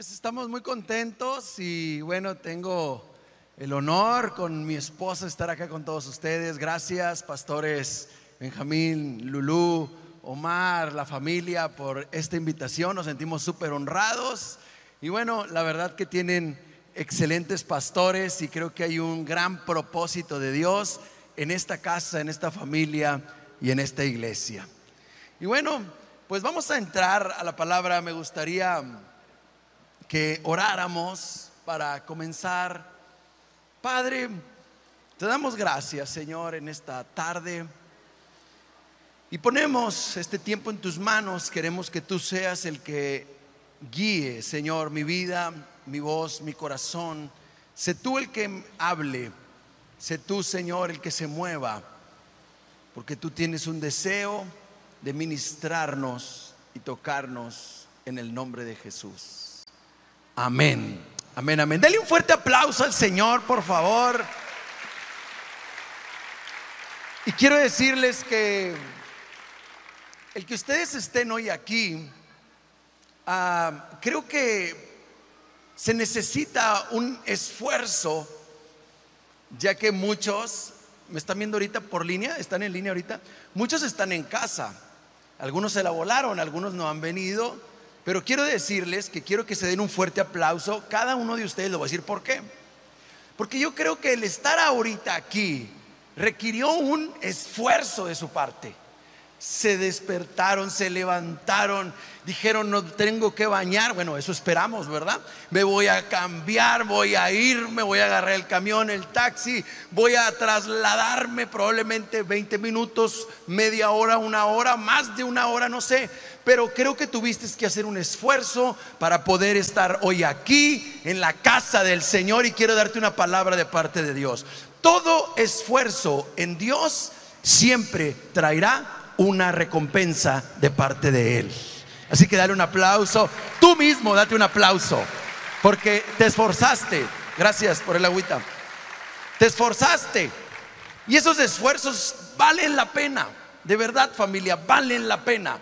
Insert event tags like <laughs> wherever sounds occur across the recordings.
Pues estamos muy contentos y bueno, tengo el honor con mi esposa estar acá con todos ustedes. Gracias, pastores Benjamín, Lulú, Omar, la familia, por esta invitación. Nos sentimos súper honrados. Y bueno, la verdad que tienen excelentes pastores y creo que hay un gran propósito de Dios en esta casa, en esta familia y en esta iglesia. Y bueno, pues vamos a entrar a la palabra. Me gustaría que oráramos para comenzar. Padre, te damos gracias, Señor, en esta tarde. Y ponemos este tiempo en tus manos. Queremos que tú seas el que guíe, Señor, mi vida, mi voz, mi corazón. Sé tú el que hable. Sé tú, Señor, el que se mueva. Porque tú tienes un deseo de ministrarnos y tocarnos en el nombre de Jesús. Amén. Amén, amén. Dale un fuerte aplauso al Señor, por favor. Y quiero decirles que el que ustedes estén hoy aquí, ah, creo que se necesita un esfuerzo, ya que muchos, me están viendo ahorita por línea, están en línea ahorita, muchos están en casa, algunos se la volaron, algunos no han venido, pero quiero decirles que quiero que se den un fuerte aplauso, cada uno de ustedes, lo voy a decir por qué. Porque yo creo que el estar ahorita aquí requirió un esfuerzo de su parte se despertaron, se levantaron, dijeron, no tengo que bañar. Bueno, eso esperamos, ¿verdad? Me voy a cambiar, voy a ir, me voy a agarrar el camión, el taxi, voy a trasladarme probablemente 20 minutos, media hora, una hora, más de una hora, no sé. Pero creo que tuviste que hacer un esfuerzo para poder estar hoy aquí en la casa del Señor y quiero darte una palabra de parte de Dios. Todo esfuerzo en Dios siempre traerá una recompensa de parte de Él. Así que dale un aplauso. Tú mismo date un aplauso. Porque te esforzaste. Gracias por el agüita. Te esforzaste. Y esos esfuerzos valen la pena. De verdad familia, valen la pena.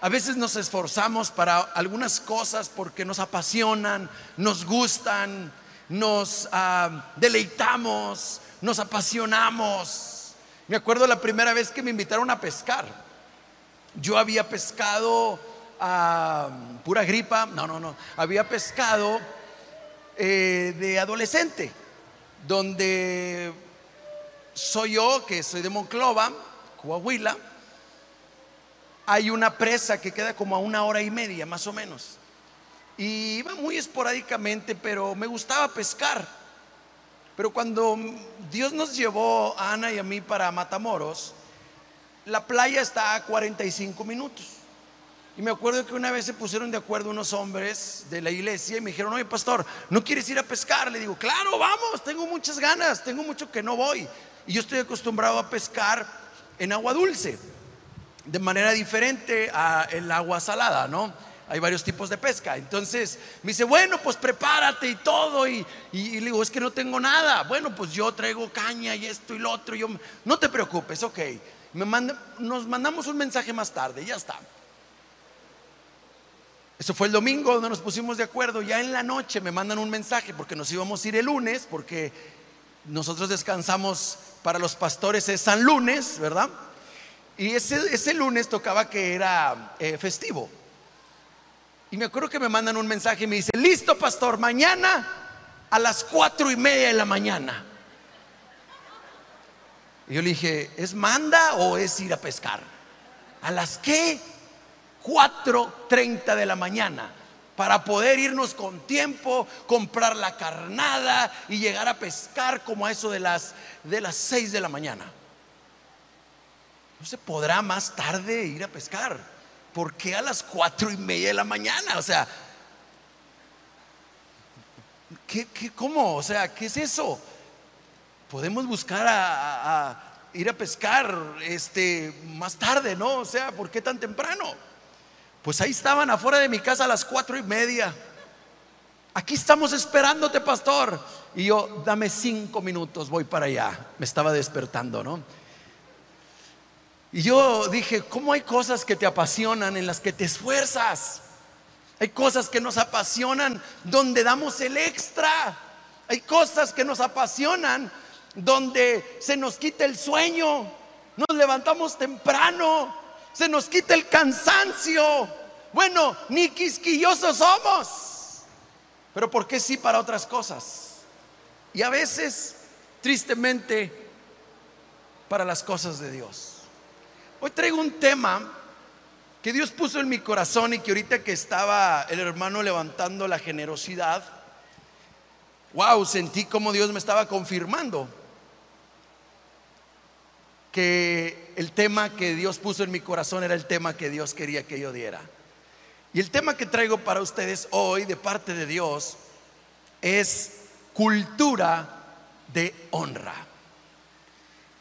A veces nos esforzamos para algunas cosas porque nos apasionan, nos gustan, nos ah, deleitamos, nos apasionamos. Me acuerdo la primera vez que me invitaron a pescar. Yo había pescado a pura gripa, no, no, no, había pescado eh, de adolescente, donde soy yo, que soy de Monclova, Coahuila, hay una presa que queda como a una hora y media, más o menos. Y iba muy esporádicamente, pero me gustaba pescar. Pero cuando Dios nos llevó a Ana y a mí para Matamoros, la playa está a 45 minutos. Y me acuerdo que una vez se pusieron de acuerdo unos hombres de la iglesia y me dijeron, oye pastor, ¿no quieres ir a pescar? Le digo, claro, vamos, tengo muchas ganas, tengo mucho que no voy. Y yo estoy acostumbrado a pescar en agua dulce, de manera diferente a el agua salada, ¿no? Hay varios tipos de pesca. Entonces me dice, bueno, pues prepárate y todo. Y, le digo, es que no tengo nada. Bueno, pues yo traigo caña y esto y lo otro. yo, no te preocupes, ok. Nos mandamos un mensaje más tarde, ya está. Eso fue el domingo donde nos pusimos de acuerdo. Ya en la noche me mandan un mensaje porque nos íbamos a ir el lunes, porque nosotros descansamos para los pastores es San Lunes, ¿verdad? Y ese, ese lunes tocaba que era eh, festivo. Y me acuerdo que me mandan un mensaje y me dice, listo pastor, mañana a las cuatro y media de la mañana. Y yo le dije, ¿es manda o es ir a pescar? ¿A las qué? treinta de la mañana para poder irnos con tiempo, comprar la carnada y llegar a pescar como a eso de las de las 6 de la mañana. No se podrá más tarde ir a pescar. ¿Por qué a las cuatro y media de la mañana? O sea, ¿qué, cómo? O sea, ¿qué es eso? Podemos buscar a, ir a pescar este, más tarde, ¿no? O sea, ¿por qué tan temprano? Pues ahí estaban afuera de mi casa a las cuatro y media. Aquí estamos esperándote, pastor. Y yo, dame cinco minutos, voy para allá. Me estaba despertando, ¿no? Y yo dije, ¿cómo hay cosas que te apasionan, en las que te esfuerzas? Hay cosas que nos apasionan donde damos el extra. Hay cosas que nos apasionan donde se nos quita el sueño, nos levantamos temprano, se nos quita el cansancio. Bueno, ni quisquillosos somos, pero ¿por qué sí para otras cosas? Y a veces, tristemente, para las cosas de Dios. Hoy traigo un tema que Dios puso en mi corazón y que ahorita que estaba el hermano levantando la generosidad, wow, sentí como Dios me estaba confirmando que el tema que Dios puso en mi corazón era el tema que Dios quería que yo diera. Y el tema que traigo para ustedes hoy de parte de Dios es cultura de honra.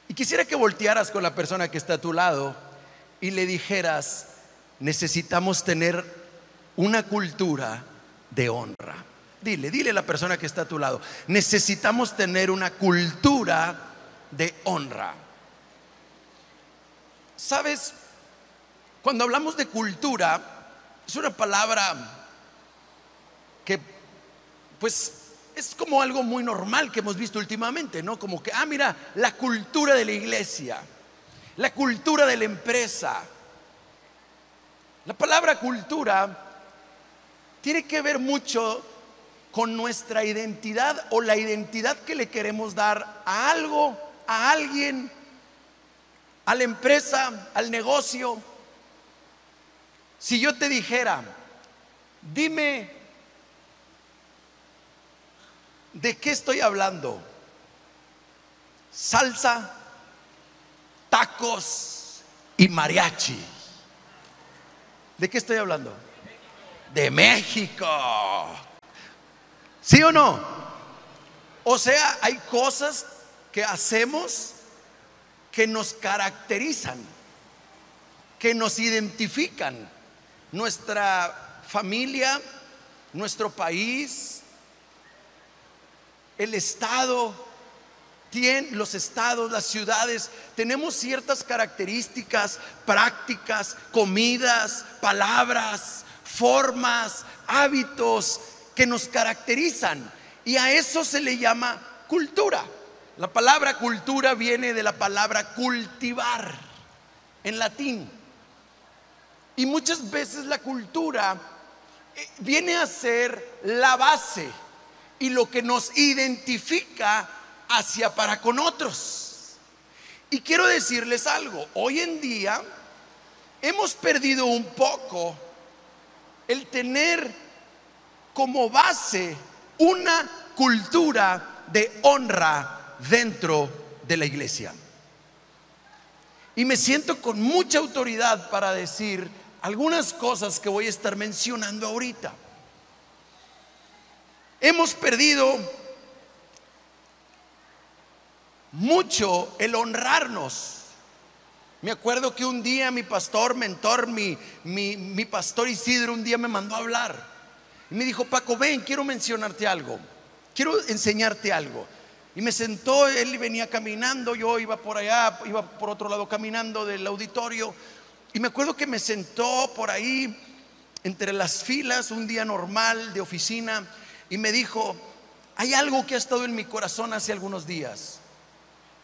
Y quisiera que voltearas con la persona que está a tu lado y le dijeras, necesitamos tener una cultura de honra. Dile, dile a la persona que está a tu lado, necesitamos tener una cultura de honra. Sabes, cuando hablamos de cultura, es una palabra que pues es como algo muy normal que hemos visto últimamente, ¿no? Como que, ah, mira, la cultura de la iglesia, la cultura de la empresa. La palabra cultura tiene que ver mucho con nuestra identidad o la identidad que le queremos dar a algo, a alguien, a la empresa, al negocio. Si yo te dijera, dime de qué estoy hablando, salsa, tacos y mariachi. ¿De qué estoy hablando? De México. ¿Sí o no? O sea, hay cosas que hacemos que nos caracterizan, que nos identifican. Nuestra familia, nuestro país, el Estado, los estados, las ciudades, tenemos ciertas características prácticas, comidas, palabras, formas, hábitos que nos caracterizan. Y a eso se le llama cultura. La palabra cultura viene de la palabra cultivar en latín. Y muchas veces la cultura eh, viene a ser la base y lo que nos identifica hacia para con otros. Y quiero decirles algo, hoy en día hemos perdido un poco el tener como base una cultura de honra dentro de la iglesia. Y me siento con mucha autoridad para decir algunas cosas que voy a estar mencionando ahorita. Hemos perdido mucho el honrarnos. Me acuerdo que un día mi pastor, mentor, mi, mi, mi, pastor Isidro, un día me mandó a hablar. Y me dijo, Paco, ven, quiero mencionarte algo. Quiero enseñarte algo. Y me sentó, él venía caminando, yo iba por allá, iba por otro lado caminando del auditorio. Y me acuerdo que me sentó por ahí, entre las filas, un día normal de oficina, y me dijo, hay algo que ha estado en mi corazón hace algunos días.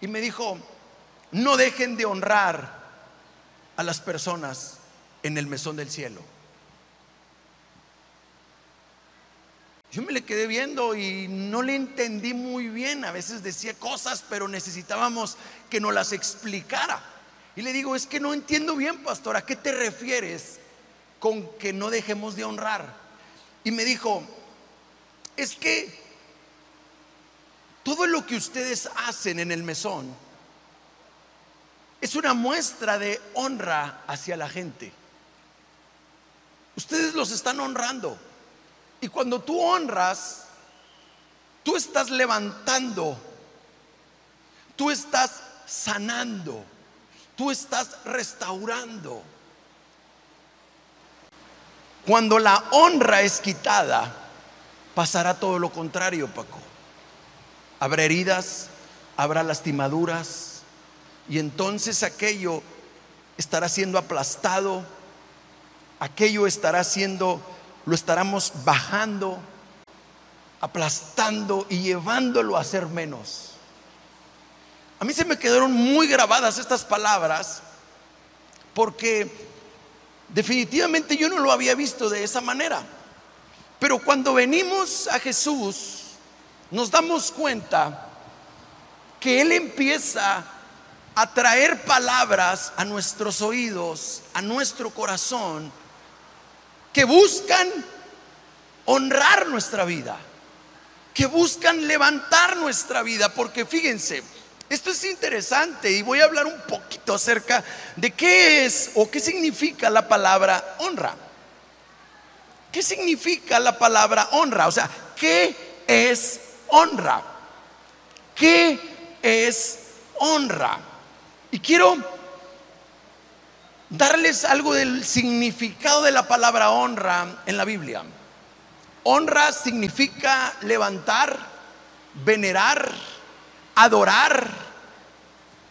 Y me dijo, no dejen de honrar a las personas en el mesón del cielo. Yo me le quedé viendo y no le entendí muy bien. A veces decía cosas, pero necesitábamos que nos las explicara. Y le digo, es que no entiendo bien, pastor, ¿a qué te refieres con que no dejemos de honrar? Y me dijo, es que todo lo que ustedes hacen en el mesón es una muestra de honra hacia la gente. Ustedes los están honrando. Y cuando tú honras, tú estás levantando, tú estás sanando, tú estás restaurando. Cuando la honra es quitada, pasará todo lo contrario, Paco. Habrá heridas, habrá lastimaduras, y entonces aquello estará siendo aplastado, aquello estará siendo lo estaremos bajando, aplastando y llevándolo a ser menos. A mí se me quedaron muy grabadas estas palabras porque definitivamente yo no lo había visto de esa manera. Pero cuando venimos a Jesús, nos damos cuenta que Él empieza a traer palabras a nuestros oídos, a nuestro corazón, que buscan honrar nuestra vida, que buscan levantar nuestra vida, porque fíjense, esto es interesante y voy a hablar un poquito acerca de qué es o qué significa la palabra honra. ¿Qué significa la palabra honra? O sea, ¿qué es honra? ¿Qué es honra? Y quiero darles algo del significado de la palabra honra en la Biblia. Honra significa levantar, venerar, adorar,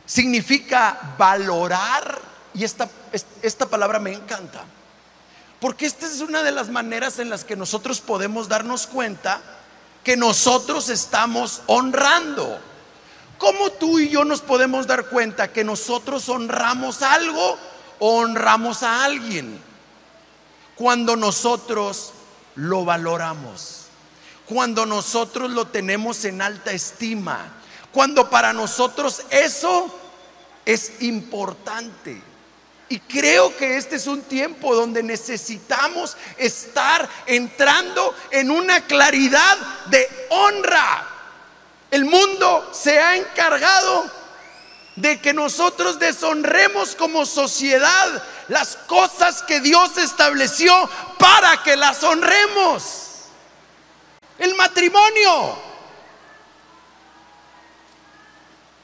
significa valorar. Y esta, esta palabra me encanta. Porque esta es una de las maneras en las que nosotros podemos darnos cuenta que nosotros estamos honrando. ¿Cómo tú y yo nos podemos dar cuenta que nosotros honramos algo o honramos a alguien? Cuando nosotros lo valoramos, cuando nosotros lo tenemos en alta estima, cuando para nosotros eso es importante. Y creo que este es un tiempo donde necesitamos estar entrando en una claridad de honra. El mundo se ha encargado de que nosotros deshonremos como sociedad las cosas que Dios estableció para que las honremos. El matrimonio.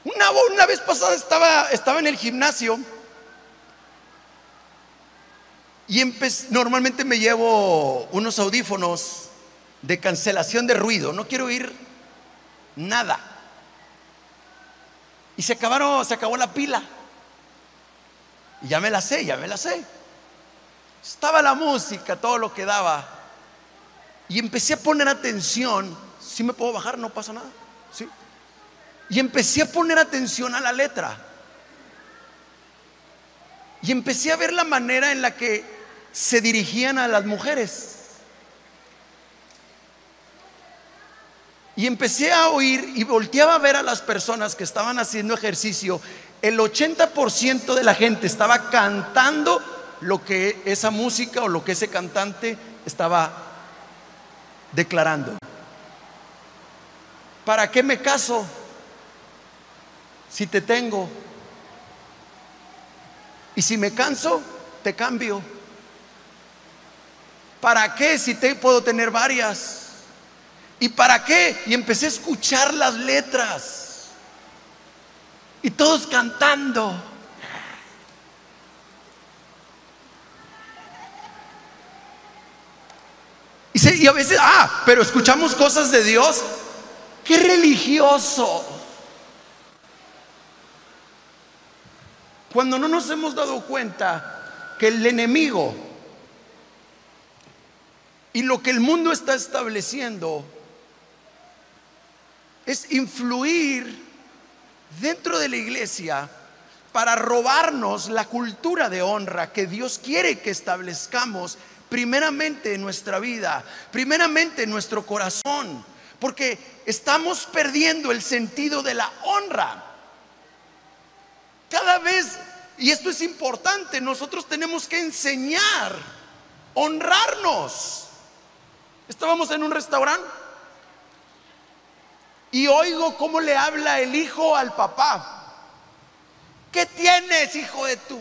Una, vez pasada estaba, estaba en el gimnasio y normalmente me llevo unos audífonos de cancelación de ruido. No quiero oír nada. Y se acabaron, se acabó la pila. Y ya me la sé, ya me la sé. Estaba la música, todo lo que daba. Y empecé a poner atención. Si me puedo bajar, no pasa nada. ¿Sí? Y empecé a poner atención a la letra. Y empecé a ver la manera en la que se dirigían a las mujeres. Y empecé a oír y volteaba a ver a las personas que estaban haciendo ejercicio. El 80% de la gente estaba cantando lo que esa música o lo que ese cantante estaba declarando. ¿Para qué me caso si te tengo? Y si me canso, te cambio. ¿Para qué si te puedo tener varias? ¿Y para qué? Y empecé a escuchar las letras. Y todos cantando. Y, y a veces, ah, pero escuchamos cosas de Dios. Qué religioso. Cuando no nos hemos dado cuenta que el enemigo y lo que el mundo está estableciendo es influir dentro de la iglesia para robarnos la cultura de honra que Dios quiere que establezcamos primeramente en nuestra vida, primeramente en nuestro corazón, porque estamos perdiendo el sentido de la honra. Cada vez, y esto es importante, nosotros tenemos que enseñar, honrarnos. Estábamos en un restaurante y oigo cómo le habla el hijo al papá. ¿Qué tienes, hijo de tú?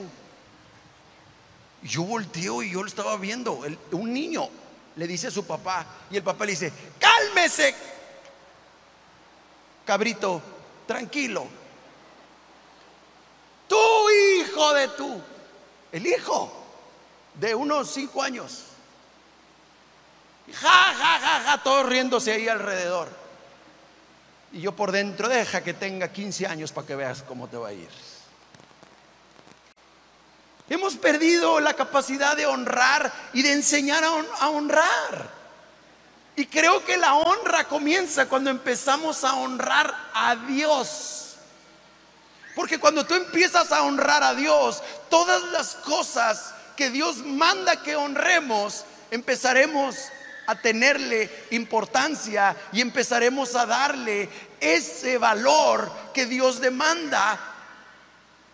yo volteo y yo lo estaba viendo. un niño le dice a su papá y el papá le dice, cálmese, cabrito, tranquilo. Tu hijo de tú, el hijo de unos cinco años. Ja, ja, ja, ja, todos riéndose ahí alrededor. Y yo por dentro, deja que tenga 15 años para que veas cómo te va a ir. Hemos perdido la capacidad de honrar y de enseñar a, honrar. Y creo que la honra comienza cuando empezamos a honrar a Dios. Porque cuando tú empiezas a honrar a Dios, todas las cosas que Dios manda que honremos, empezaremos a tenerle importancia y empezaremos a darle ese valor que Dios demanda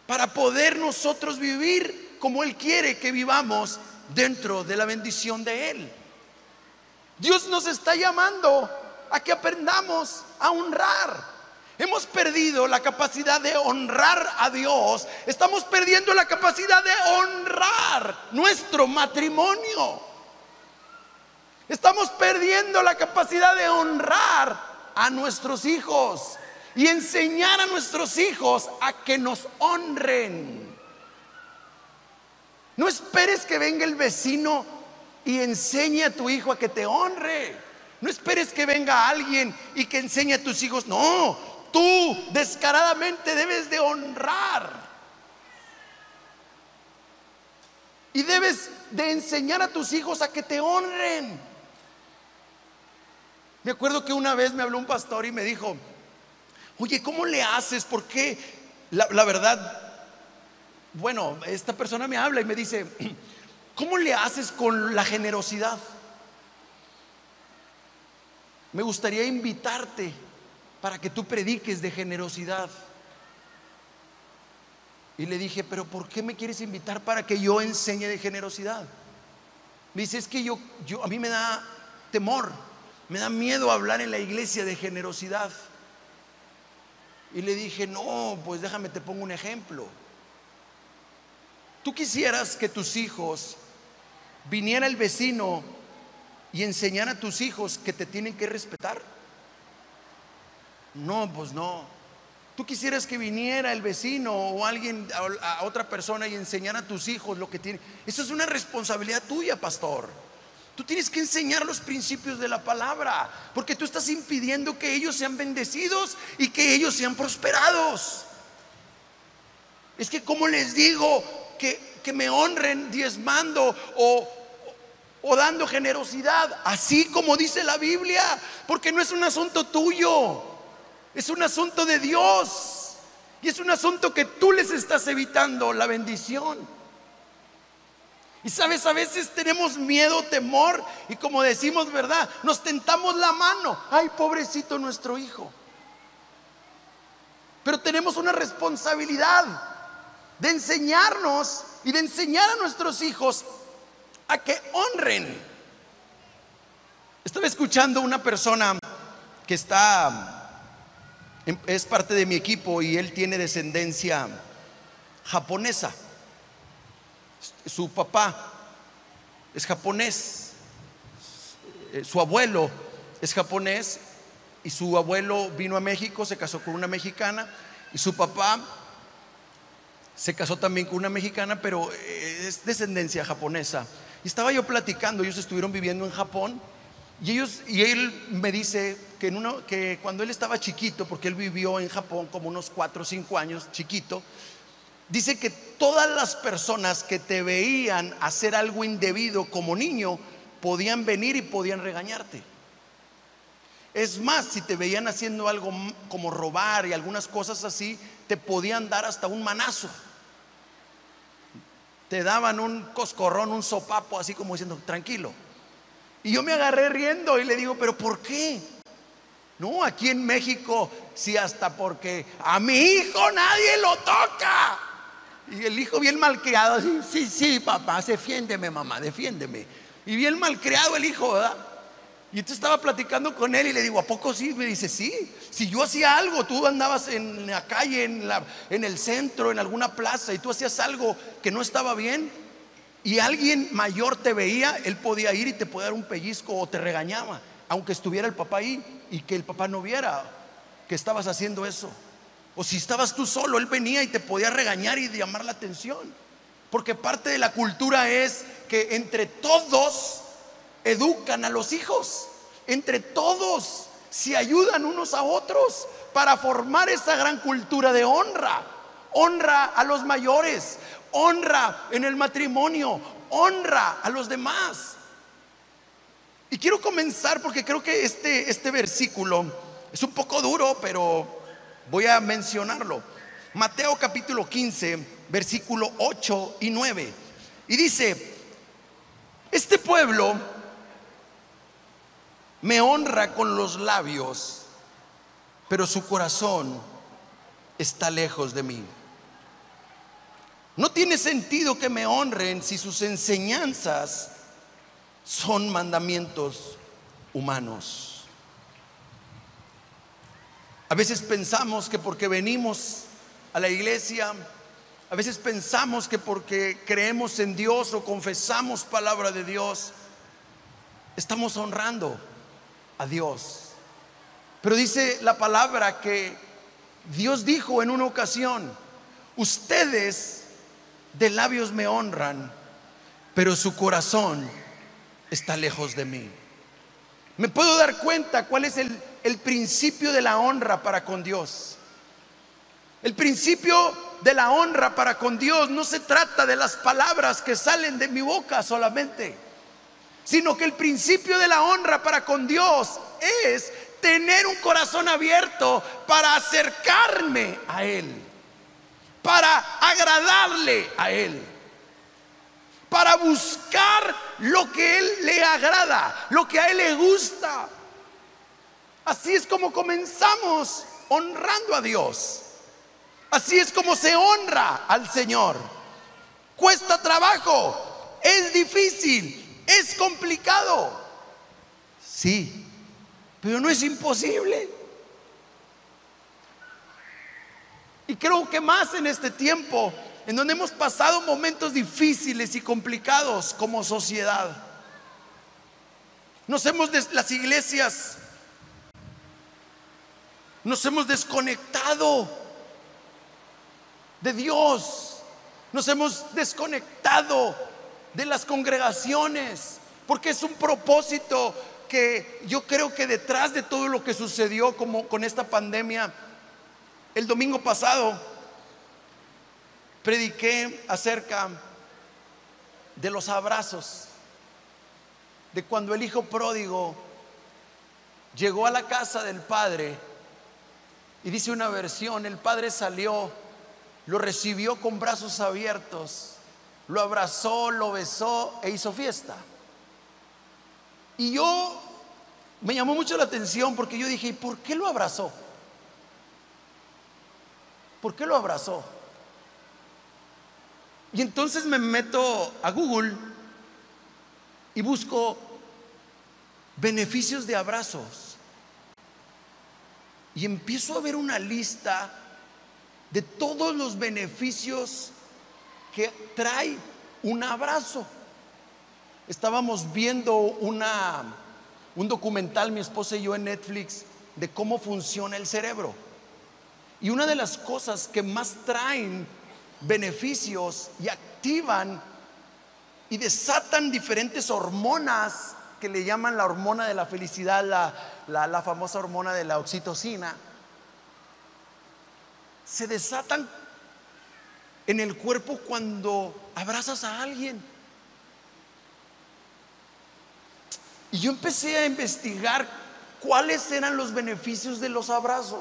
para poder nosotros vivir como Él quiere que vivamos dentro de la bendición de Él. Dios nos está llamando a que aprendamos a honrar. Hemos perdido la capacidad de honrar a Dios. Estamos perdiendo la capacidad de honrar nuestro matrimonio. Estamos perdiendo la capacidad de honrar a nuestros hijos y enseñar a nuestros hijos a que nos honren. No esperes que venga el vecino y enseñe a tu hijo a que te honre. No esperes que venga alguien y que enseñe a tus hijos. No, tú descaradamente debes de honrar. Y debes de enseñar a tus hijos a que te honren. Me acuerdo que una vez me habló un pastor y me dijo, oye, ¿cómo le haces? ¿Por qué? La, verdad, bueno, esta persona me habla y me dice, <clears throat> ¿cómo le haces con la generosidad? Me gustaría invitarte para que tú prediques de generosidad. Y le dije, pero ¿por qué me quieres invitar para que yo enseñe de generosidad? Me dice, es que yo, yo a mí me da temor me da miedo hablar en la iglesia de generosidad. Y le dije, no, pues déjame te pongo un ejemplo. ¿Tú quisieras que tus hijos viniera el vecino y enseñara a tus hijos que te tienen que respetar? No, pues no. ¿Tú quisieras que viniera el vecino o alguien a, otra persona y enseñara a tus hijos lo que tienen? Eso es una responsabilidad tuya, pastor. Tú tienes que enseñar los principios de la palabra, porque tú estás impidiendo que ellos sean bendecidos y que ellos sean prosperados. Es que como les digo que, que me honren diezmando o, o dando generosidad, así como dice la Biblia, porque no es un asunto tuyo, es un asunto de Dios. Y es un asunto que tú les estás evitando la bendición. Y sabes, a veces tenemos miedo, temor y como decimos, ¿verdad? Nos tentamos la mano. Ay, pobrecito nuestro hijo. Pero tenemos una responsabilidad de enseñarnos y de enseñar a nuestros hijos a que honren. Estaba escuchando una persona que está, es parte de mi equipo y él tiene descendencia japonesa su papá es japonés, eh, su abuelo es japonés y su abuelo vino a México, se casó con una mexicana y su papá se casó también con una mexicana, pero eh, es descendencia japonesa. Y estaba yo platicando, ellos estuvieron viviendo en Japón y ellos y él me dice que, que cuando él estaba chiquito, porque él vivió en Japón como unos 4 o 5 años, chiquito, Dice que todas las personas que te veían hacer algo indebido como niño podían venir y podían regañarte. Es más, si te veían haciendo algo como robar y algunas cosas así, te podían dar hasta un manazo. Te daban un coscorrón, un sopapo, así como diciendo, tranquilo. Y yo me agarré riendo y le digo, pero ¿por qué? No, aquí en México, sí, hasta porque a mi hijo nadie lo toca. Y el hijo bien malcriado, así, sí, sí, papá, defiéndeme, mamá, defiéndeme. Y bien malcriado el hijo, ¿verdad? Y entonces estaba platicando con él y le digo, ¿a poco sí? Me dice, sí. Si yo hacía algo, tú andabas en la calle, en, la, en el centro, en alguna plaza, y tú hacías algo que no estaba bien, y alguien mayor te veía, él podía ir y te podía dar un pellizco o te regañaba, aunque estuviera el papá ahí y que el papá no viera que estabas haciendo eso. O si estabas tú solo, él venía y te podía regañar y llamar la atención. Porque parte de la cultura es que entre todos educan a los hijos. Entre todos se ayudan unos a otros para formar esa gran cultura de honra. Honra a los mayores, honra en el matrimonio, honra a los demás. Y quiero comenzar porque creo que este, este versículo es un poco duro, pero voy a mencionarlo. Mateo capítulo 15, versículo 8 y 9. Y dice, este pueblo me honra con los labios, pero su corazón está lejos de mí. No tiene sentido que me honren si sus enseñanzas son mandamientos humanos. A veces pensamos que porque venimos a la iglesia, a veces pensamos que porque creemos en Dios o confesamos palabra de Dios, estamos honrando a Dios. Pero dice la palabra que Dios dijo en una ocasión, ustedes de labios me honran, pero su corazón está lejos de mí. Me puedo dar cuenta cuál es el, el principio de la honra para con Dios. El principio de la honra para con Dios no se trata de las palabras que salen de mi boca solamente, sino que el principio de la honra para con Dios es tener un corazón abierto para acercarme a Él para agradarle a Él, para buscar lo que Él le agrada, lo que a Él le gusta. Así es como comenzamos honrando a Dios. Así es como se honra al Señor. Cuesta trabajo, es difícil, es complicado. Sí, pero no es imposible. Y creo que más en este tiempo, en donde hemos pasado momentos difíciles y complicados como sociedad. Nos hemos, las iglesias, nos hemos desconectado de Dios, nos hemos desconectado de las congregaciones, porque es un propósito que yo creo que detrás de todo lo que sucedió como con esta pandemia, el domingo pasado prediqué acerca de los abrazos, de cuando el hijo pródigo llegó a la casa del padre y dice una versión, el padre salió, lo recibió con brazos abiertos, lo abrazó, lo besó e hizo fiesta. Y yo me llamó mucho la atención porque yo dije, ¿y por qué lo abrazó? ¿Por qué lo abrazó? Y entonces me meto a Google y busco beneficios de abrazos. Y empiezo a ver una lista de todos los beneficios que trae un abrazo. Estábamos viendo una, un documental, mi esposa y yo, en Netflix, de cómo funciona el cerebro. Y una de las cosas que más traen beneficios y activan y desatan diferentes hormonas que le llaman la hormona de la felicidad, la, la, famosa hormona de la oxitocina, se desatan en el cuerpo cuando abrazas a alguien. Y yo empecé a investigar cuáles eran los beneficios de los abrazos.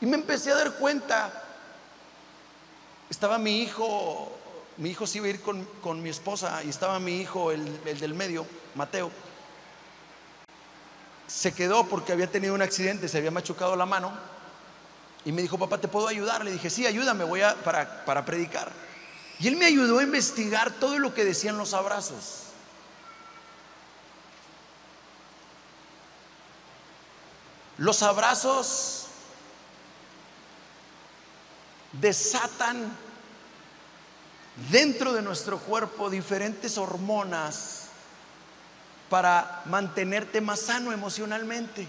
Y me empecé a dar cuenta, estaba mi hijo, mi hijo se iba a ir con, mi esposa y estaba mi hijo, el, el del medio, Mateo. Se quedó porque había tenido un accidente, se había machucado la mano. Y me dijo, papá, ¿te puedo ayudar? Le dije, sí, ayúdame, voy a, para, para predicar. Y él me ayudó a investigar todo lo que decían los abrazos. Los abrazos desatan dentro de nuestro cuerpo diferentes hormonas para mantenerte más sano emocionalmente.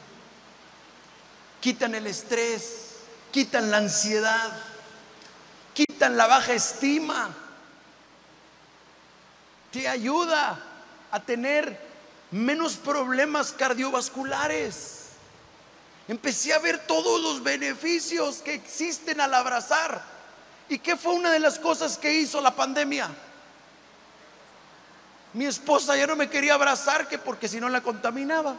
Quitan el estrés, quitan la ansiedad, quitan la baja estima. Te ayuda a tener menos problemas cardiovasculares. Empecé a ver todos los beneficios que existen al abrazar. ¿Y qué fue una de las cosas que hizo la pandemia? Mi esposa ya no me quería abrazar que porque si no la contaminaba.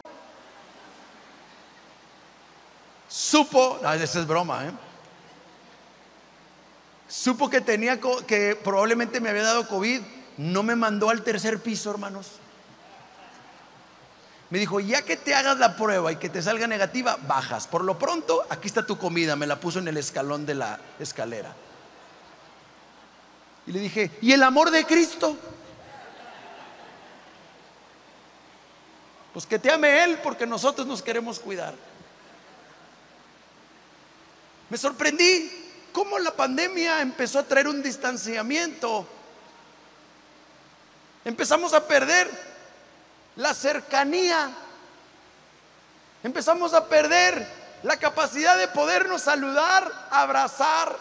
Supo, no, esa es broma, ¿eh? Supo que tenía que probablemente me había dado COVID, no me mandó al tercer piso, hermanos. Me dijo, ya que te hagas la prueba y que te salga negativa, bajas. Por lo pronto, aquí está tu comida. Me la puso en el escalón de la escalera. Y le dije, ¿y el amor de Cristo? Pues que te ame Él porque nosotros nos queremos cuidar. Me sorprendí cómo la pandemia empezó a traer un distanciamiento. Empezamos a perder la cercanía. Empezamos a perder la capacidad de podernos saludar, abrazar.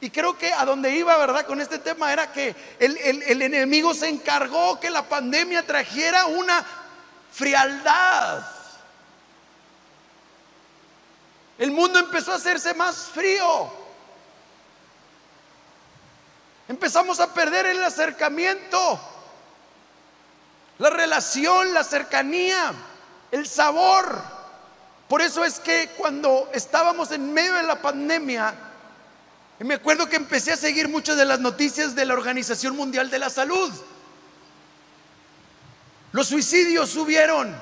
Y creo que a donde iba, ¿verdad? Con este tema era que el, el enemigo se encargó que la pandemia trajera una frialdad. El mundo empezó a hacerse más frío. Empezamos a perder el acercamiento, la relación, la cercanía, el sabor. Por eso es que cuando estábamos en medio de la pandemia, me acuerdo que empecé a seguir muchas de las noticias de la Organización Mundial de la Salud. Los suicidios subieron,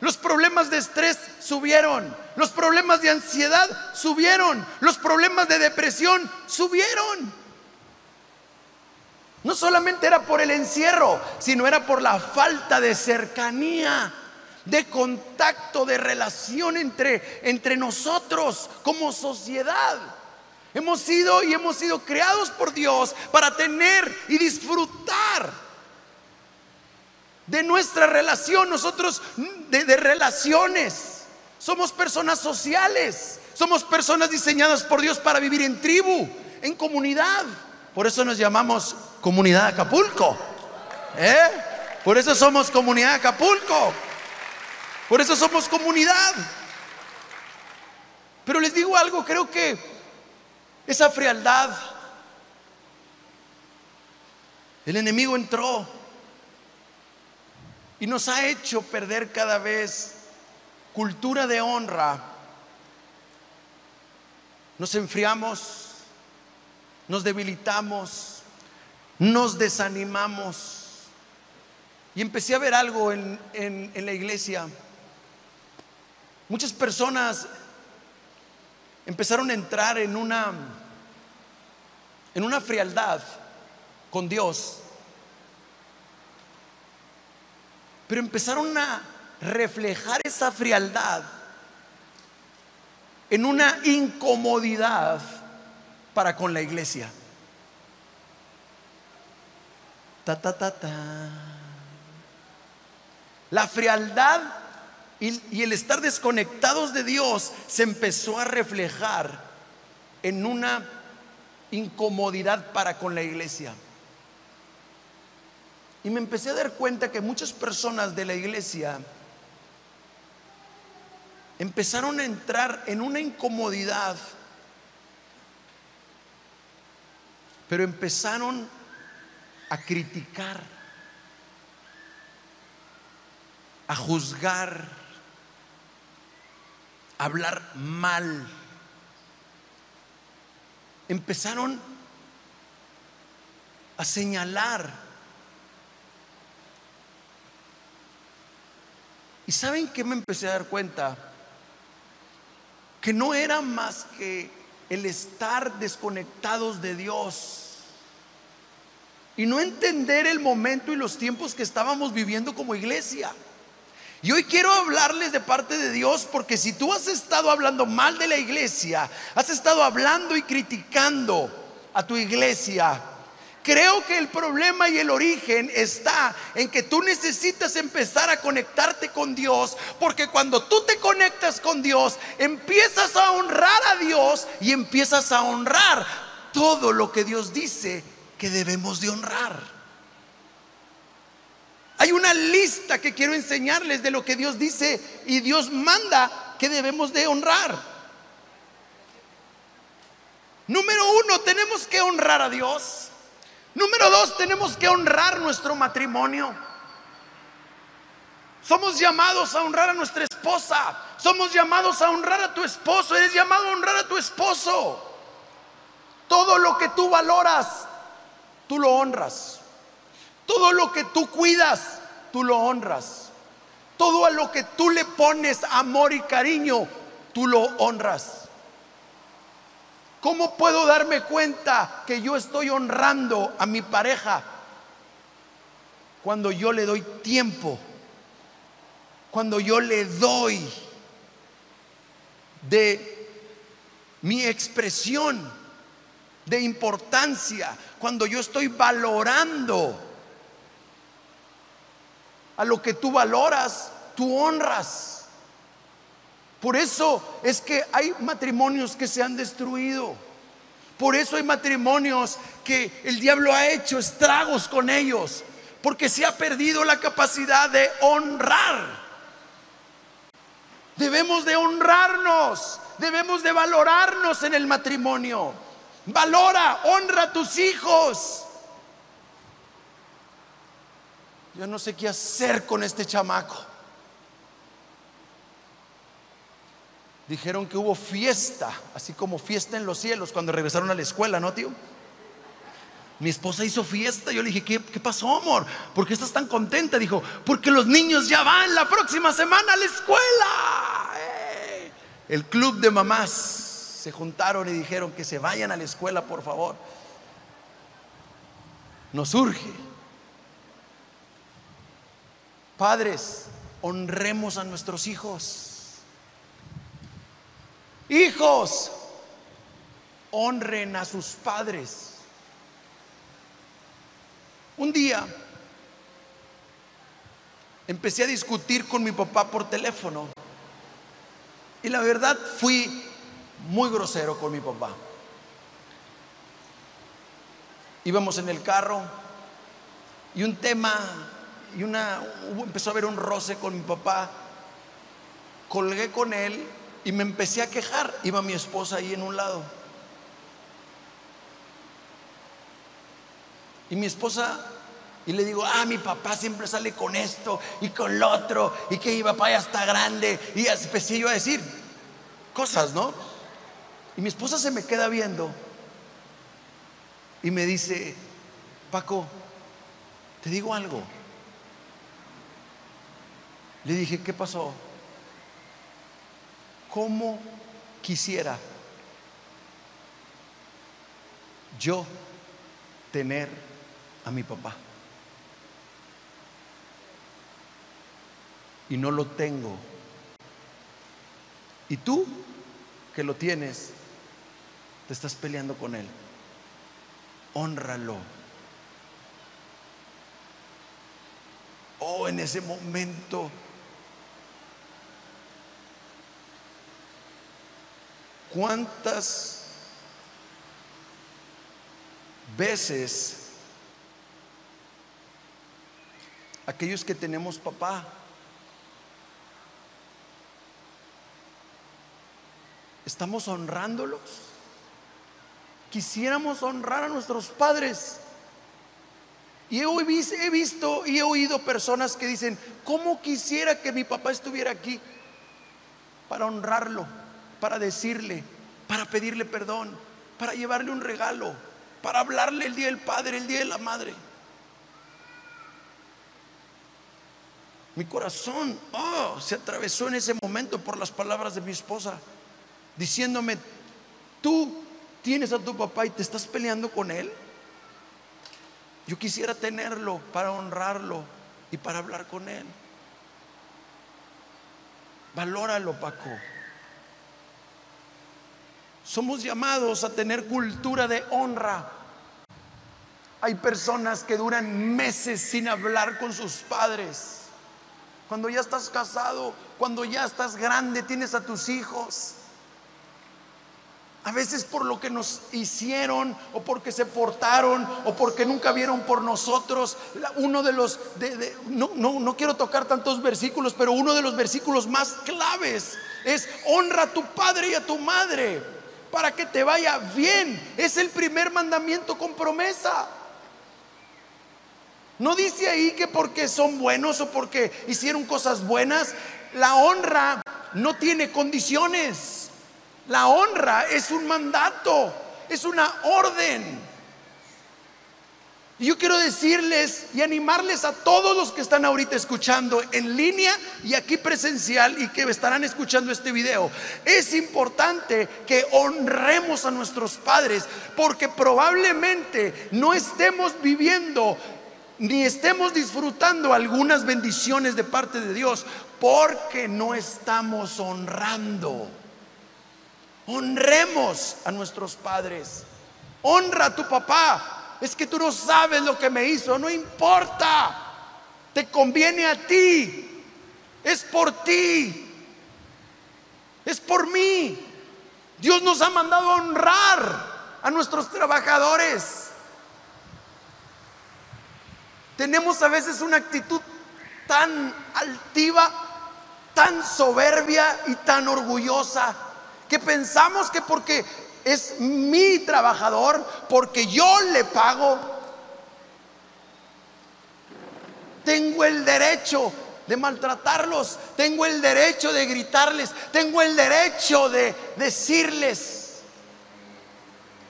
los problemas de estrés subieron, los problemas de ansiedad subieron, los problemas de depresión subieron. No solamente era por el encierro, sino era por la falta de cercanía, de contacto, de relación entre, entre nosotros como sociedad. Hemos sido y hemos sido creados por Dios para tener y disfrutar de nuestra relación. Nosotros de, de relaciones. Somos personas sociales. Somos personas diseñadas por Dios para vivir en tribu, en comunidad. Por eso nos llamamos comunidad Acapulco. ¿Eh? Por eso somos comunidad Acapulco. Por eso somos comunidad. Pero les digo algo, creo que esa frialdad, el enemigo entró y nos ha hecho perder cada vez cultura de honra, nos enfriamos, nos debilitamos, nos desanimamos. Y empecé a ver algo en, en, la iglesia. Muchas personas empezaron a entrar en una, en una frialdad con Dios. Pero empezaron a reflejar esa frialdad en una incomodidad para con la iglesia. Ta, ta, ta, ta. La frialdad y, y, el estar desconectados de Dios se empezó a reflejar en una incomodidad para con la iglesia. Y me empecé a dar cuenta que muchas personas de la iglesia empezaron a entrar en una incomodidad, pero empezaron a criticar, a juzgar, a hablar mal. Empezaron a señalar ¿Y saben qué me empecé a dar cuenta? Que no era más que el estar desconectados de Dios y no entender el momento y los tiempos que estábamos viviendo como iglesia. Y hoy quiero hablarles de parte de Dios porque si tú has estado hablando mal de la iglesia, has estado hablando y criticando a tu iglesia, Creo que el problema y el origen está en que tú necesitas empezar a conectarte con Dios, porque cuando tú te conectas con Dios, empiezas a honrar a Dios y empiezas a honrar todo lo que Dios dice que debemos de honrar. Hay una lista que quiero enseñarles de lo que Dios dice y Dios manda que debemos de honrar. Número uno, tenemos que honrar a Dios. Número dos, tenemos que honrar nuestro matrimonio. Somos llamados a honrar a nuestra esposa. Somos llamados a honrar a tu esposo. Eres llamado a honrar a tu esposo. Todo lo que tú valoras, tú lo honras. Todo lo que tú cuidas, tú lo honras. Todo a lo que tú le pones amor y cariño, tú lo honras. ¿Cómo puedo darme cuenta que yo estoy honrando a mi pareja? Cuando yo le doy tiempo, cuando yo le doy de mi expresión de importancia, cuando yo estoy valorando a lo que tú valoras, tú honras. Por eso es que hay matrimonios que se han destruido. Por eso hay matrimonios que el diablo ha hecho estragos con ellos. Porque se ha perdido la capacidad de honrar. Debemos de honrarnos. Debemos de valorarnos en el matrimonio. Valora, honra a tus hijos. Yo no sé qué hacer con este chamaco. Dijeron que hubo fiesta, así como fiesta en los cielos cuando regresaron a la escuela, ¿no, tío? Mi esposa hizo fiesta. Yo le dije, ¿qué, qué pasó, amor? ¿Por qué estás tan contenta? Dijo, porque los niños ya van la próxima semana a la escuela. ¡Eh! El club de mamás se juntaron y dijeron que se vayan a la escuela, por favor. Nos urge. Padres, honremos a nuestros hijos. Hijos, honren a sus padres. Un día empecé a discutir con mi papá por teléfono y la verdad fui muy grosero con mi papá. Íbamos en el carro y un tema y una empezó a haber un roce con mi papá. Colgué con él y me empecé a quejar. Iba mi esposa ahí en un lado. Y mi esposa, y le digo, ah, mi papá siempre sale con esto y con lo otro, y que mi papá ya está grande. Y empecé yo a decir cosas, ¿no? Y mi esposa se me queda viendo y me dice, Paco, te digo algo. Le dije, ¿qué pasó? ¿Cómo quisiera yo tener a mi papá? Y no lo tengo. Y tú, que lo tienes, te estás peleando con él. Honralo. Oh, en ese momento ¿Cuántas veces aquellos que tenemos papá estamos honrándolos? Quisiéramos honrar a nuestros padres. Y he visto y he oído personas que dicen, ¿cómo quisiera que mi papá estuviera aquí para honrarlo? Para decirle, para pedirle perdón, para llevarle un regalo, para hablarle el día del Padre, el día de la Madre. Mi corazón oh, se atravesó en ese momento por las palabras de mi esposa, diciéndome, tú tienes a tu papá y te estás peleando con él. Yo quisiera tenerlo para honrarlo y para hablar con él. Valóralo, Paco. Somos llamados a tener cultura de honra. Hay personas que duran meses sin hablar con sus padres. Cuando ya estás casado, cuando ya estás grande, tienes a tus hijos. A veces por lo que nos hicieron o porque se portaron o porque nunca vieron por nosotros. Uno de los, no, no, no quiero tocar tantos versículos, pero uno de los versículos más claves es honra a tu padre y a tu madre para que te vaya bien. Es el primer mandamiento con promesa. No dice ahí que porque son buenos o porque hicieron cosas buenas, la honra no tiene condiciones. La honra es un mandato, es una orden. Yo quiero decirles y animarles a todos los que están ahorita escuchando en línea y aquí presencial y que estarán escuchando este video. Es importante que honremos a nuestros padres porque probablemente no estemos viviendo ni estemos disfrutando algunas bendiciones de parte de Dios porque no estamos honrando. Honremos a nuestros padres. Honra a tu papá. Es que tú no sabes lo que me hizo. No importa. Te conviene a ti. Es por ti. Es por mí. Dios nos ha mandado a honrar a nuestros trabajadores. Tenemos a veces una actitud tan altiva, tan soberbia y tan orgullosa que pensamos que porque es mi trabajador, porque yo le pago, tengo el derecho de maltratarlos, tengo el derecho de gritarles, tengo el derecho de decirles,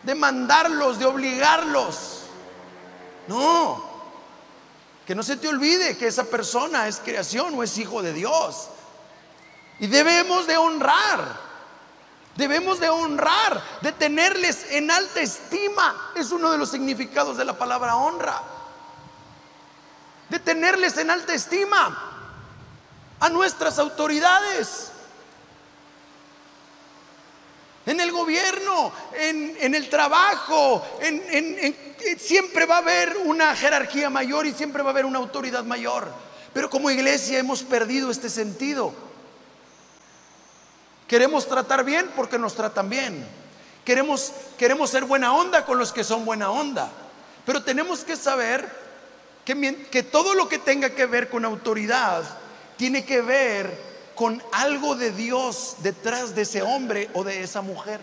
de mandarlos, de obligarlos. No, que no se te olvide que esa persona es creación o es hijo de Dios. Y debemos de honrar. Debemos de honrar, de tenerles en alta estima. Es uno de los significados de la palabra honra. De tenerles en alta estima a nuestras autoridades en el gobierno, en, el trabajo, siempre va a haber una jerarquía mayor y siempre va a haber una autoridad mayor. Pero como iglesia hemos perdido este sentido. Queremos tratar bien porque nos tratan bien. Queremos, queremos ser buena onda con los que son buena onda. Pero tenemos que saber que, que todo lo que tenga que ver con autoridad tiene que ver con algo de Dios detrás de ese hombre o de esa mujer.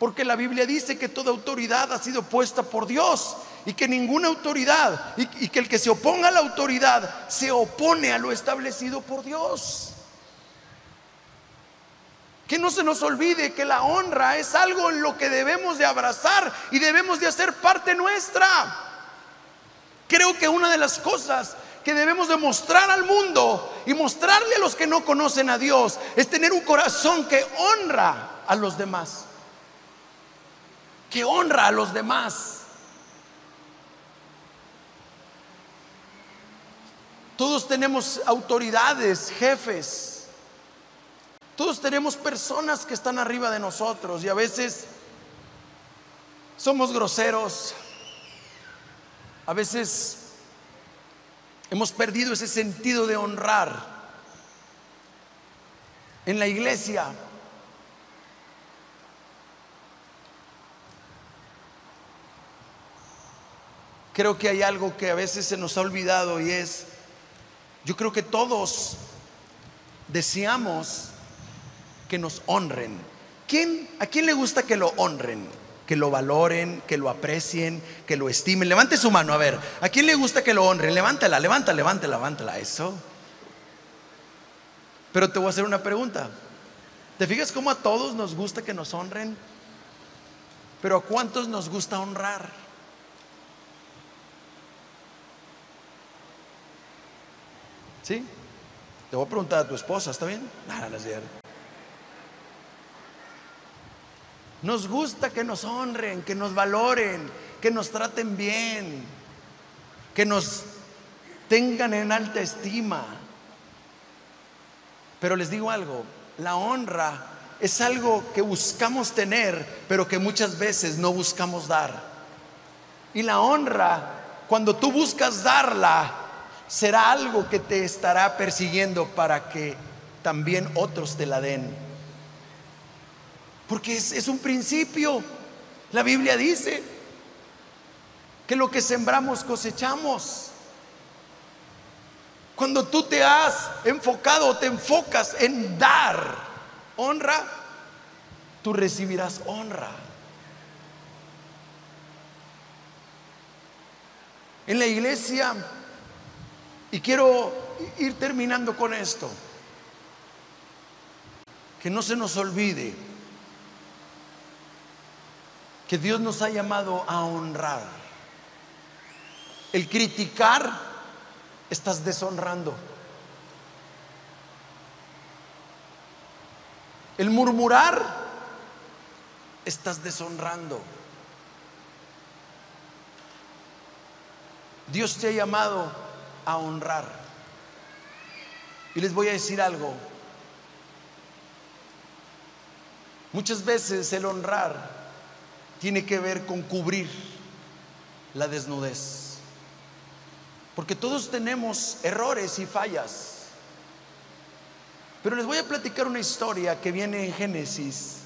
Porque la Biblia dice que toda autoridad ha sido puesta por Dios y que ninguna autoridad y, que el que se oponga a la autoridad se opone a lo establecido por Dios. Que no se nos olvide que la honra es algo en lo que debemos de abrazar y debemos de hacer parte nuestra. Creo que una de las cosas que debemos demostrar al mundo y mostrarle a los que no conocen a Dios es tener un corazón que honra a los demás. Que honra a los demás. Todos tenemos autoridades, jefes. Todos tenemos personas que están arriba de nosotros y a veces somos groseros. A veces Hemos perdido ese sentido de honrar. En la iglesia creo que hay algo que a veces se nos ha olvidado y es, yo creo que todos deseamos que nos honren. ¿Quién, ¿A quién le gusta que lo honren? que lo valoren, que lo aprecien, que lo estimen. Levante su mano, a ver, ¿a quién le gusta que lo honren? Levántala, levántala, levántala, levántala, eso. Pero te voy a hacer una pregunta. ¿Te fijas cómo a todos nos gusta que nos honren? Pero ¿a cuántos nos gusta honrar? ¿Sí? Te voy a preguntar a tu esposa, ¿está bien? Nada, no es Nos gusta que nos honren, que nos valoren, que nos traten bien, que nos tengan en alta estima. Pero les digo algo, la honra es algo que buscamos tener, pero que muchas veces no buscamos dar. Y la honra, cuando tú buscas darla, será algo que te estará persiguiendo para que también otros te la den. Porque es, un principio. La Biblia dice que lo que sembramos cosechamos. Cuando tú te has enfocado te enfocas en dar honra, tú recibirás honra. En la iglesia, y quiero ir terminando con esto, que no se nos olvide que Dios nos ha llamado a honrar. El criticar, estás deshonrando. El murmurar, estás deshonrando. Dios te ha llamado a honrar. Y les voy a decir algo. Muchas veces el honrar tiene que ver con cubrir la desnudez. Porque todos tenemos errores y fallas. Pero les voy a platicar una historia que viene en Génesis.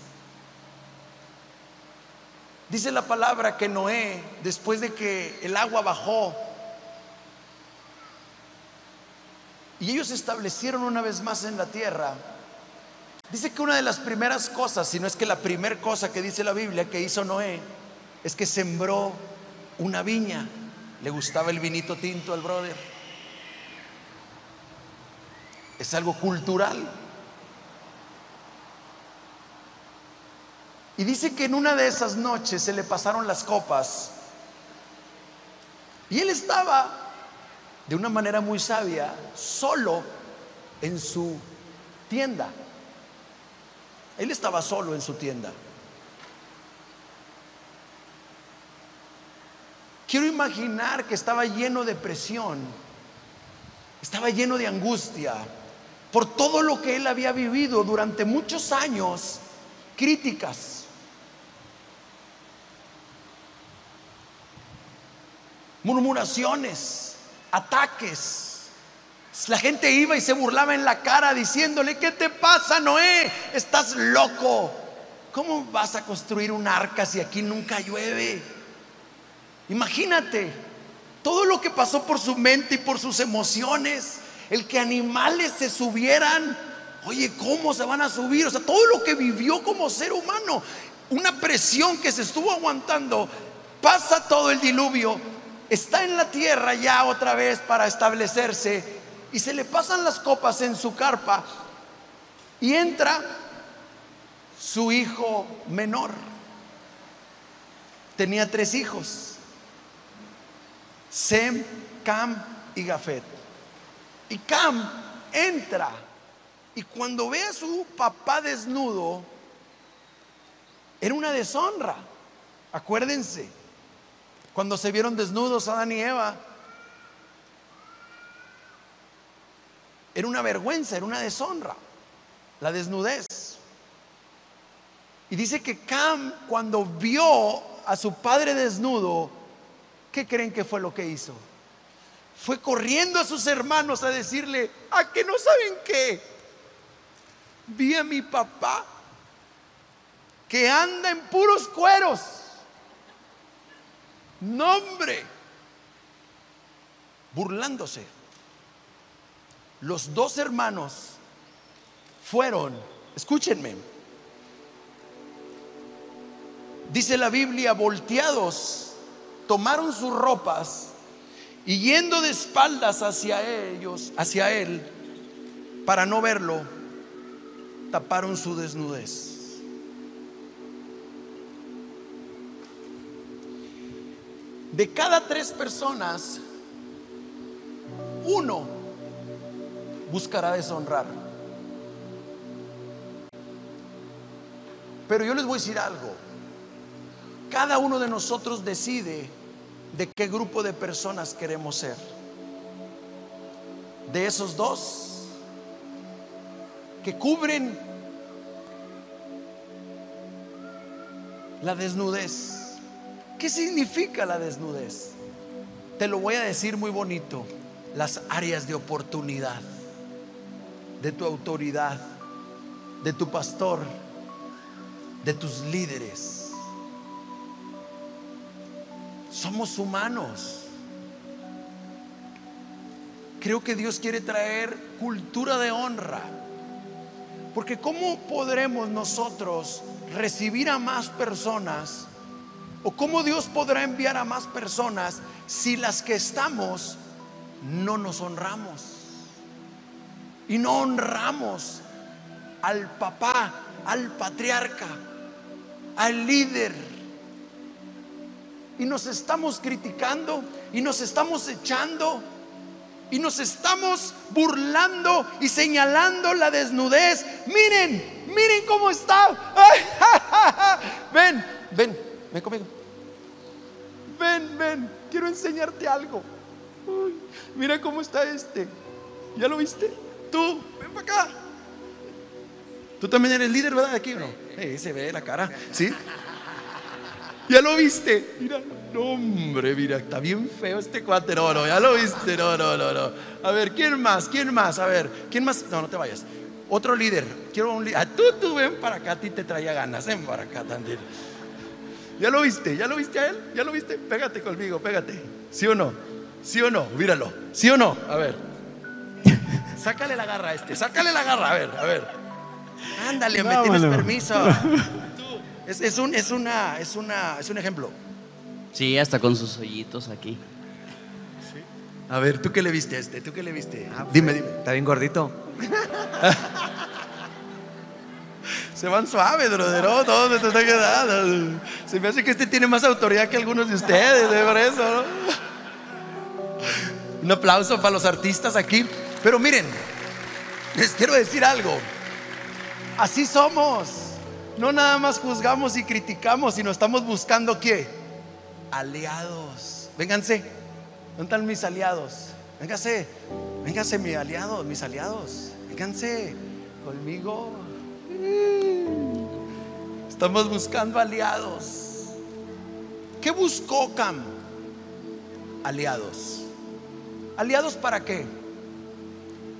Dice la palabra que Noé, después de que el agua bajó, y ellos se establecieron una vez más en la tierra, Dice que una de las primeras cosas, si no es que la primera cosa que dice la Biblia que hizo Noé, es que sembró una viña. Le gustaba el vinito tinto al brother. Es algo cultural. Y dice que en una de esas noches se le pasaron las copas. Y él estaba, de una manera muy sabia, solo en su tienda. Él estaba solo en su tienda. Quiero imaginar que estaba lleno de presión, estaba lleno de angustia por todo lo que él había vivido durante muchos años, críticas. Murmuraciones, ataques, la gente iba y se burlaba en la cara diciéndole, ¿qué te pasa, Noé? Estás loco. ¿Cómo vas a construir un arca si aquí nunca llueve? Imagínate todo lo que pasó por su mente y por sus emociones. El que animales se subieran. Oye, ¿cómo se van a subir? O sea, todo lo que vivió como ser humano. Una presión que se estuvo aguantando. Pasa todo el diluvio. Está en la tierra ya otra vez para establecerse y se le pasan las copas en su carpa y entra su hijo menor. Tenía tres hijos, Sem, Cam y Gafet. Y Cam entra y cuando ve a su papá desnudo, era una deshonra. Acuérdense, cuando se vieron desnudos Adán y Eva, Era una vergüenza, era una deshonra, la desnudez. Y dice que Cam, cuando vio a su padre desnudo, ¿qué creen que fue lo que hizo? Fue corriendo a sus hermanos a decirle, ¿a que no saben qué? Vi a mi papá que anda en puros cueros. Nombre. Burlándose los dos hermanos fueron, escúchenme, dice la Biblia, volteados, tomaron sus ropas y yendo de espaldas hacia ellos, hacia él, para no verlo, taparon su desnudez. De cada tres personas, uno buscará deshonrar. Pero yo les voy a decir algo. Cada uno de nosotros decide de qué grupo de personas queremos ser. De esos dos que cubren la desnudez. ¿Qué significa la desnudez? Te lo voy a decir muy bonito. Las áreas de oportunidad de tu autoridad, de tu pastor, de tus líderes. Somos humanos. Creo que Dios quiere traer cultura de honra. Porque ¿cómo podremos nosotros recibir a más personas? ¿O cómo Dios podrá enviar a más personas si las que estamos no nos honramos? Y no honramos al papá, al patriarca, al líder. Y nos estamos criticando y nos estamos echando y nos estamos burlando y señalando la desnudez. Miren, miren cómo está. <laughs> ven, ven, ven conmigo. Ven, ven, quiero enseñarte algo. mira cómo está este. ¿Ya lo viste? Tú, ven para acá. Tú también eres líder, ¿verdad? Aquí no? Eh, se ve la cara, ¿sí? ¿Ya lo viste? Mira, no, hombre, mira, está bien feo este cuate. No, no, ya lo viste. No, no, no, no. A ver, ¿quién más? ¿Quién más? A ver, ¿quién más? No, no te vayas. Otro líder. Quiero un líder. Ah, tú, tú, ven para acá. A ti te traía ganas. Ven para acá, Tandir. ¿Ya lo viste? ¿Ya lo viste a él? ¿Ya lo viste? Pégate conmigo, pégate. ¿Sí o no? ¿Sí o no? Míralo. ¿Sí o no? A ver. Sácale la garra a este. Sácale la garra. A ver, a ver. Ándale, me tienes permiso. <laughs> Es, un, es, una, es, una, es un ejemplo. Sí, hasta con sus hoyitos aquí. A ver, ¿tú qué le viste a este? ¿Tú qué le viste? Ah, dime, dime. Está bien gordito. <laughs> Se van suaves, todo te está quedando. Se me hace que este tiene más autoridad que algunos de ustedes, de ¿eh? por eso. Un aplauso para los artistas aquí. Pero miren, les quiero decir algo. Así somos. No nada más juzgamos y criticamos, sino estamos buscando qué? Aliados. Vénganse. ¿Dónde están mis aliados? Vénganse. Vénganse mis aliados, mis aliados. Vénganse conmigo. Estamos buscando aliados. ¿Qué buscó Cam? Aliados. ¿Aliados para qué?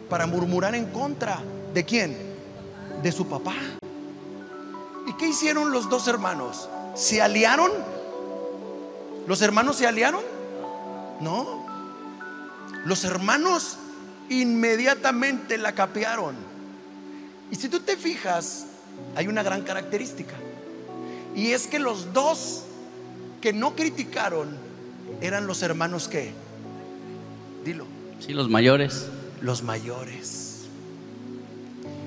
Para murmurar en contra. ¿De quién? De su papá. ¿Y qué hicieron los dos hermanos? ¿Se aliaron? ¿Los hermanos se aliaron? No. Los hermanos inmediatamente la capearon. Y si tú te fijas, hay una gran característica. Y es que los dos que no criticaron eran los hermanos que, dilo. Sí, los mayores. Los mayores.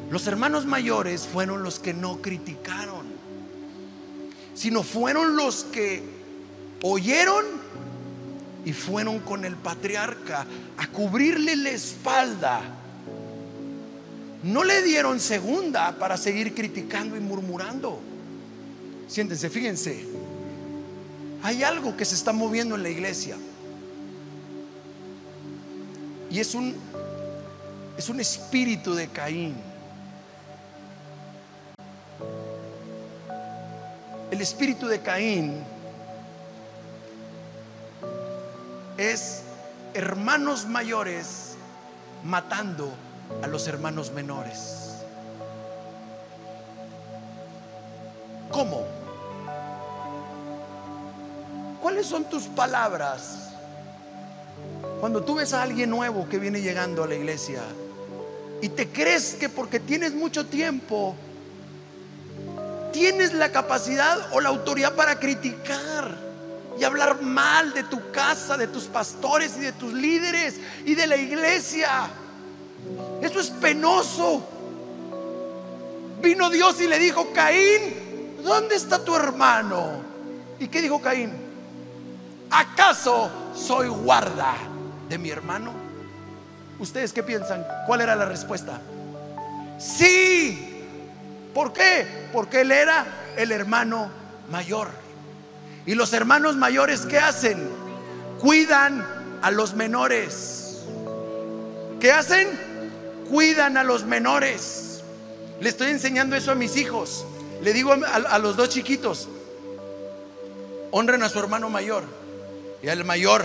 Los hermanos mayores fueron los que no criticaron, sino fueron los que oyeron y fueron con el patriarca a cubrirle la espalda. No le dieron segunda para seguir criticando y murmurando. Siéntense, fíjense. Hay algo que se está moviendo en la iglesia. Y es un es un espíritu de Caín. El espíritu de Caín es hermanos mayores matando a los hermanos menores. ¿Cómo? ¿Cuáles son tus palabras cuando tú ves a alguien nuevo que viene llegando a la iglesia y te crees que porque tienes mucho tiempo tienes la capacidad o la autoridad para criticar y hablar mal de tu casa, de tus pastores y de tus líderes y de la iglesia. Eso es penoso. Vino Dios y le dijo, Caín, ¿dónde está tu hermano? ¿Y qué dijo Caín? ¿Acaso soy guarda de mi hermano? ¿Ustedes qué piensan? ¿Cuál era la respuesta? Sí, ¿Por qué? Porque él era el hermano mayor. Y los hermanos mayores, ¿qué hacen? Cuidan a los menores. ¿Qué hacen? Cuidan a los menores. Le estoy enseñando eso a mis hijos. Le digo a, los dos chiquitos, honren a su hermano mayor. Y al mayor,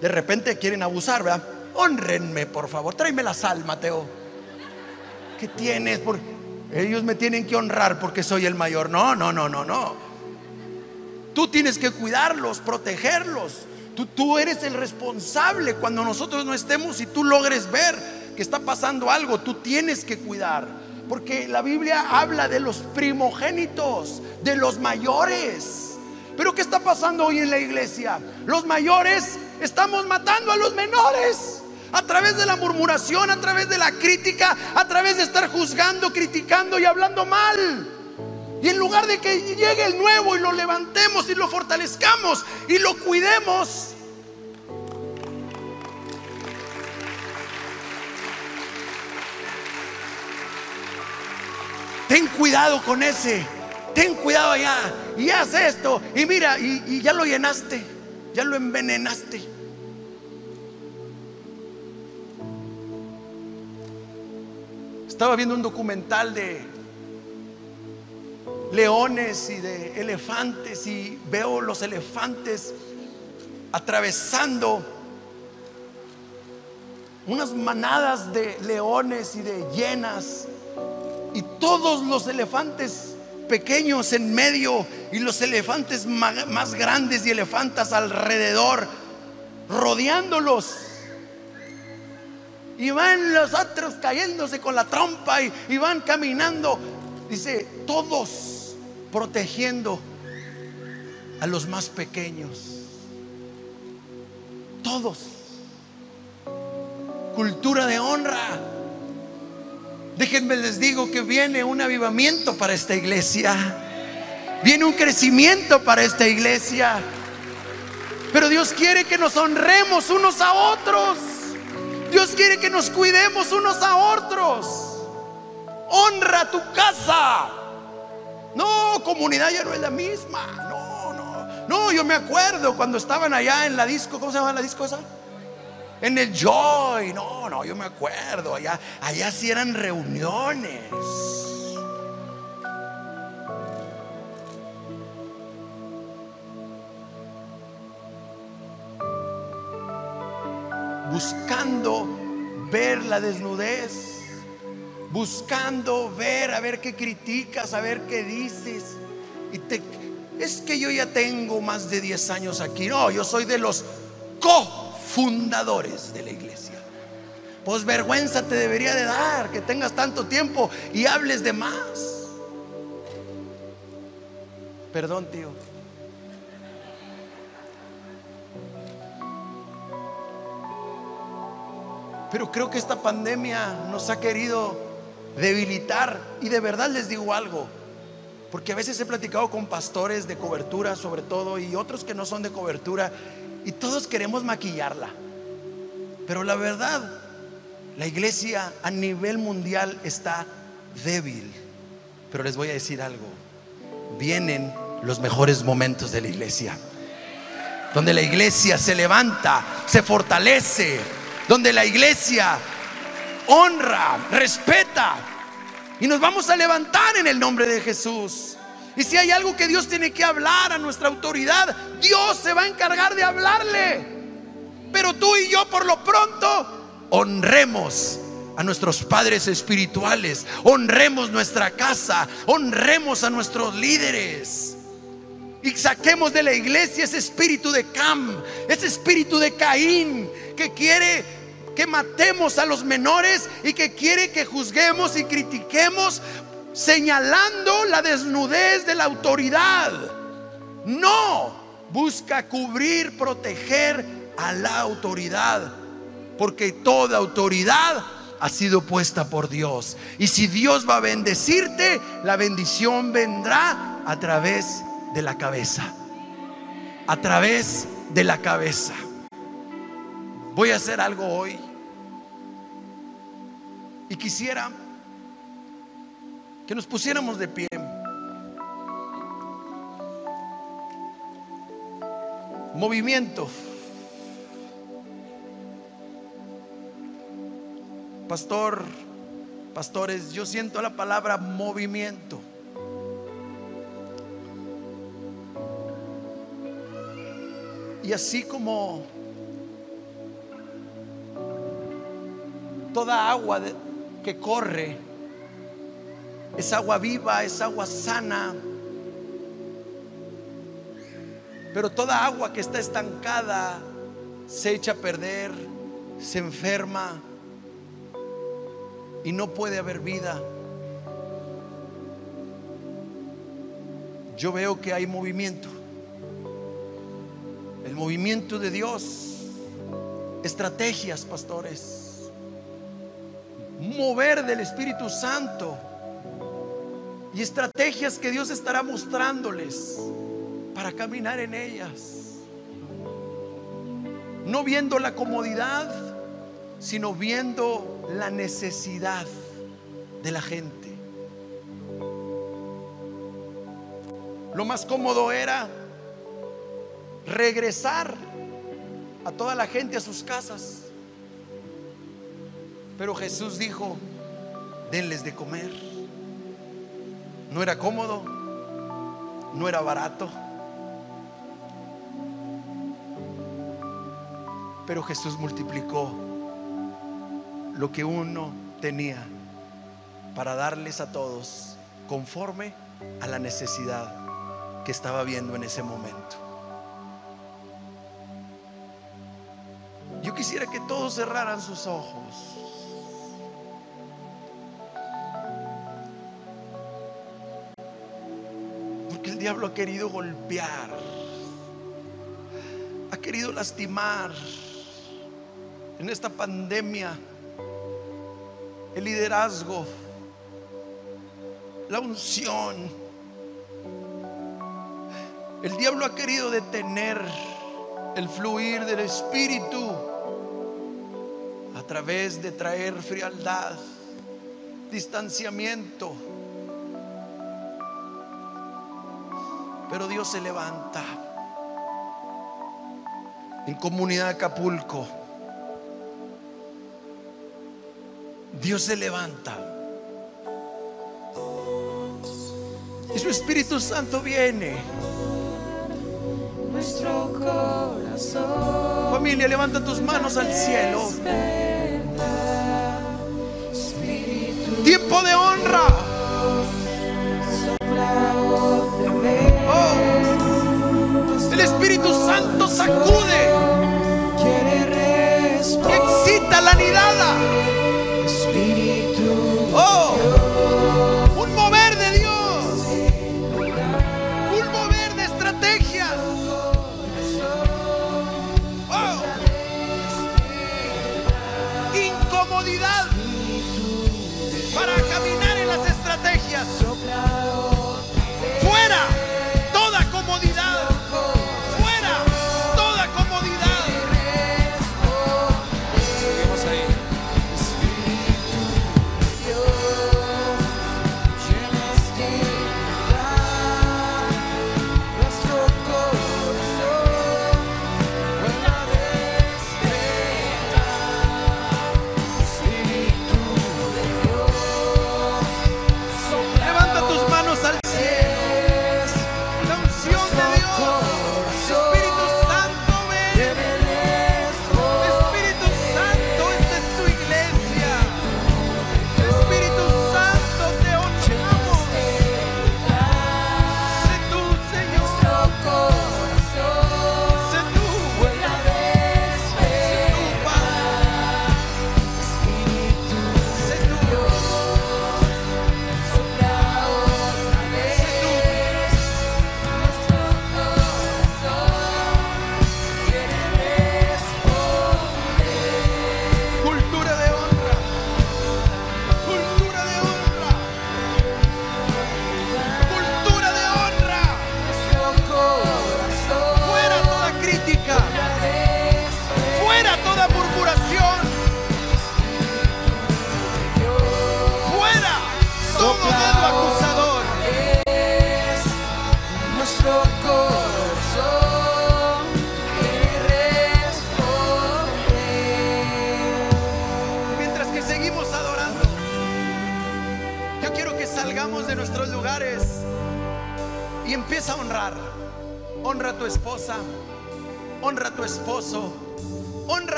de repente quieren abusar, ¿verdad? Honrenme, por favor. Tráeme la sal, Mateo. ¿Qué tienes? Por, ellos me tienen que honrar porque soy el mayor. No, no, no, no, no. Tú tienes que cuidarlos, protegerlos. Tú, tú eres el responsable cuando nosotros no estemos y tú logres ver que está pasando algo. Tú tienes que cuidar. porque la Biblia habla de los primogénitos, de los mayores. Pero ¿qué está pasando hoy en la iglesia? Los mayores estamos matando a los menores. A través de la murmuración, a través de la crítica, a través de estar juzgando, criticando y hablando mal. Y en lugar de que llegue el nuevo y lo levantemos y lo fortalezcamos y lo cuidemos, ten cuidado con ese, ten cuidado allá. Y haz esto. Y mira, y, ya lo llenaste, ya lo envenenaste. Estaba viendo un documental de leones y de elefantes y veo los elefantes atravesando unas manadas de leones y de hienas y todos los elefantes pequeños en medio y los elefantes más grandes y elefantas alrededor, rodeándolos. Y van los otros cayéndose con la trompa y, van caminando. Dice, todos protegiendo a los más pequeños. Todos. Cultura de honra. Déjenme les digo que viene un avivamiento para esta iglesia. Viene un crecimiento para esta iglesia. Pero Dios quiere que nos honremos unos a otros. Dios quiere que nos cuidemos unos a otros. Honra tu casa. No, comunidad ya no es la misma. No, no. No, yo me acuerdo cuando estaban allá en la disco. ¿Cómo se llama la disco esa? en el Joy. No, no, yo me acuerdo. Allá, allá sí eran reuniones. Buscando ver la desnudez. Buscando ver, a ver qué criticas, a ver qué dices. Y te, es que yo ya tengo más de 10 años aquí. No, yo soy de los co fundadores de la iglesia. Pues vergüenza te debería de dar que tengas tanto tiempo y hables de más. Perdón, tío. Pero creo que esta pandemia nos ha querido debilitar. Y de verdad les digo algo. Porque a veces he platicado con pastores de cobertura sobre todo y otros que no son de cobertura y todos queremos maquillarla. Pero la verdad, la iglesia a nivel mundial está débil. Pero les voy a decir algo. Vienen los mejores momentos de la iglesia. Donde la iglesia se levanta, se fortalece. Donde la iglesia honra, respeta. Y nos vamos a levantar en el nombre de Jesús. Y si hay algo que Dios tiene que hablar a nuestra autoridad, Dios se va a encargar de hablarle. Pero tú y yo por lo pronto honremos a nuestros padres espirituales, honremos nuestra casa, honremos a nuestros líderes. Y saquemos de la iglesia ese espíritu de Cam, ese espíritu de Caín que quiere que matemos a los menores y que quiere que juzguemos y critiquemos señalando la desnudez de la autoridad. No, busca cubrir, proteger a la autoridad, porque toda autoridad ha sido puesta por Dios. Y si Dios va a bendecirte, la bendición vendrá a través de la cabeza. A través de la cabeza. Voy a hacer algo hoy. Y quisiera que nos pusiéramos de pie. Movimiento. Pastor, pastores, yo siento la palabra movimiento. Y así como toda agua que corre es agua viva, es agua sana. Pero toda agua que está estancada se echa a perder, se enferma y no puede haber vida. Yo veo que hay movimiento. El movimiento de Dios. Estrategias, pastores Mover del Espíritu Santo. Y estrategias que Dios estará mostrándoles para caminar en ellas. No viendo la comodidad, sino viendo la necesidad de la gente. Lo más cómodo era regresar a toda la gente a sus casas. Pero Jesús dijo, denles de comer. No era cómodo, no era barato. Pero Jesús multiplicó lo que uno tenía para darles a todos conforme a la necesidad que estaba viendo en ese momento. Yo quisiera que todos cerraran sus ojos. Diablo ha querido golpear, ha querido lastimar en esta pandemia el liderazgo, la unción el diablo ha querido detener el fluir del Espíritu a través de traer frialdad, distanciamiento. Pero Dios se levanta. En comunidad de Acapulco, Dios se levanta. Y su Espíritu Santo viene nuestro corazón. Familia, levanta tus manos al cielo. Sacude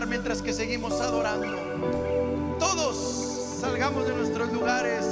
mientras que seguimos adorando. Todos salgamos de nuestros lugares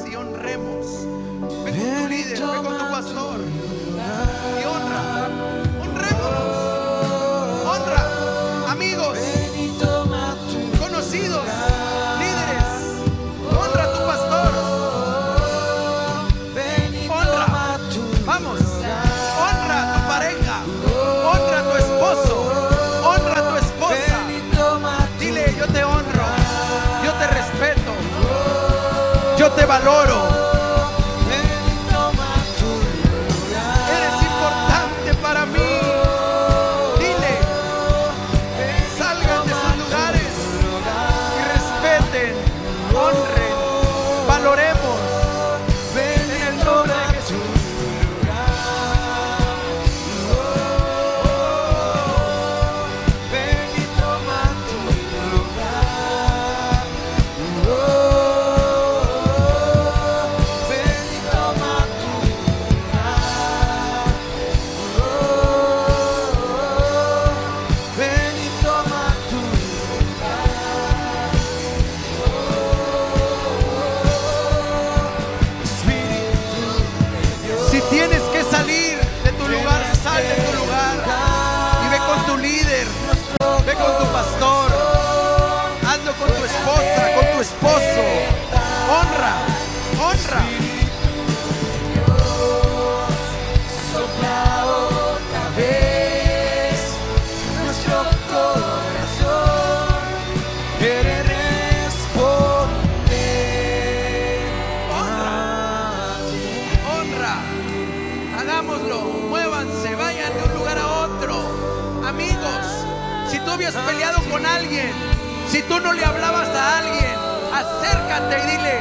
Tú no le hablabas a alguien, acércate y dile,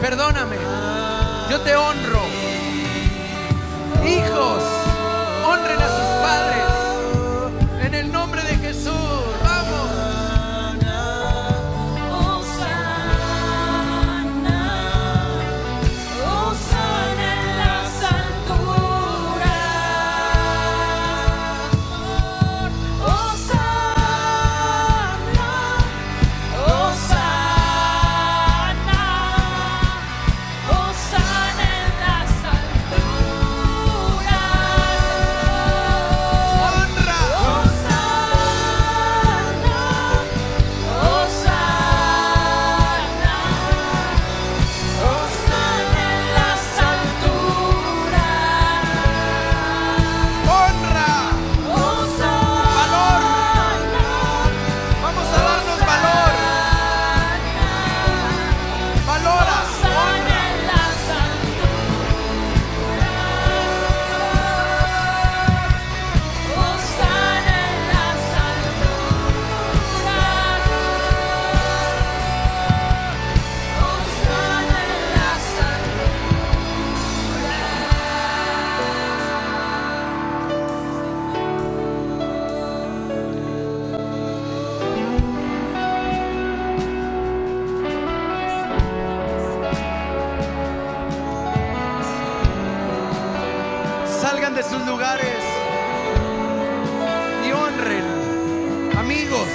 perdóname, yo te honro. Hijos, de sus lugares y honren, amigos,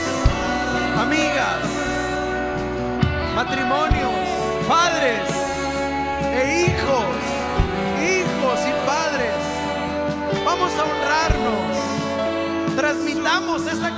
amigas, matrimonios, padres e hijos, hijos y padres. Vamos a honrarnos, transmitamos esta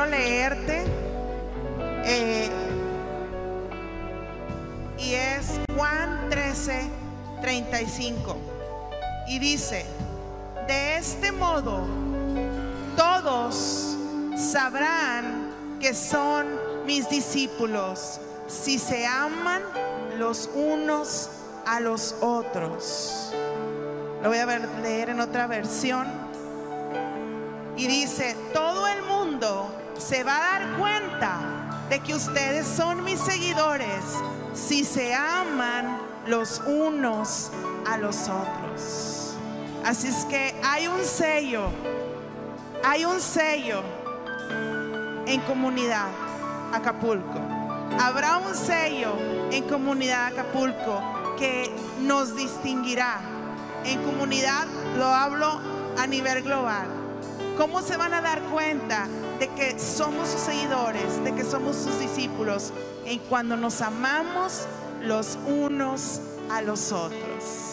quiero leerte. eh, y es Juan 13, 35. Y dice, de este modo todos sabrán que son mis discípulos si se aman los unos a los otros. Lo voy a leer en otra versión. Y dice, todo el mundo se va a dar cuenta de que ustedes son mis seguidores si se aman los unos a los otros. Así es que hay un sello, hay un sello en comunidad Acapulco. Habrá un sello en comunidad Acapulco que nos distinguirá. En comunidad lo hablo a nivel global. ¿Cómo se van a dar cuenta de que somos sus seguidores, de que somos sus discípulos? En cuando nos amamos los unos a los otros.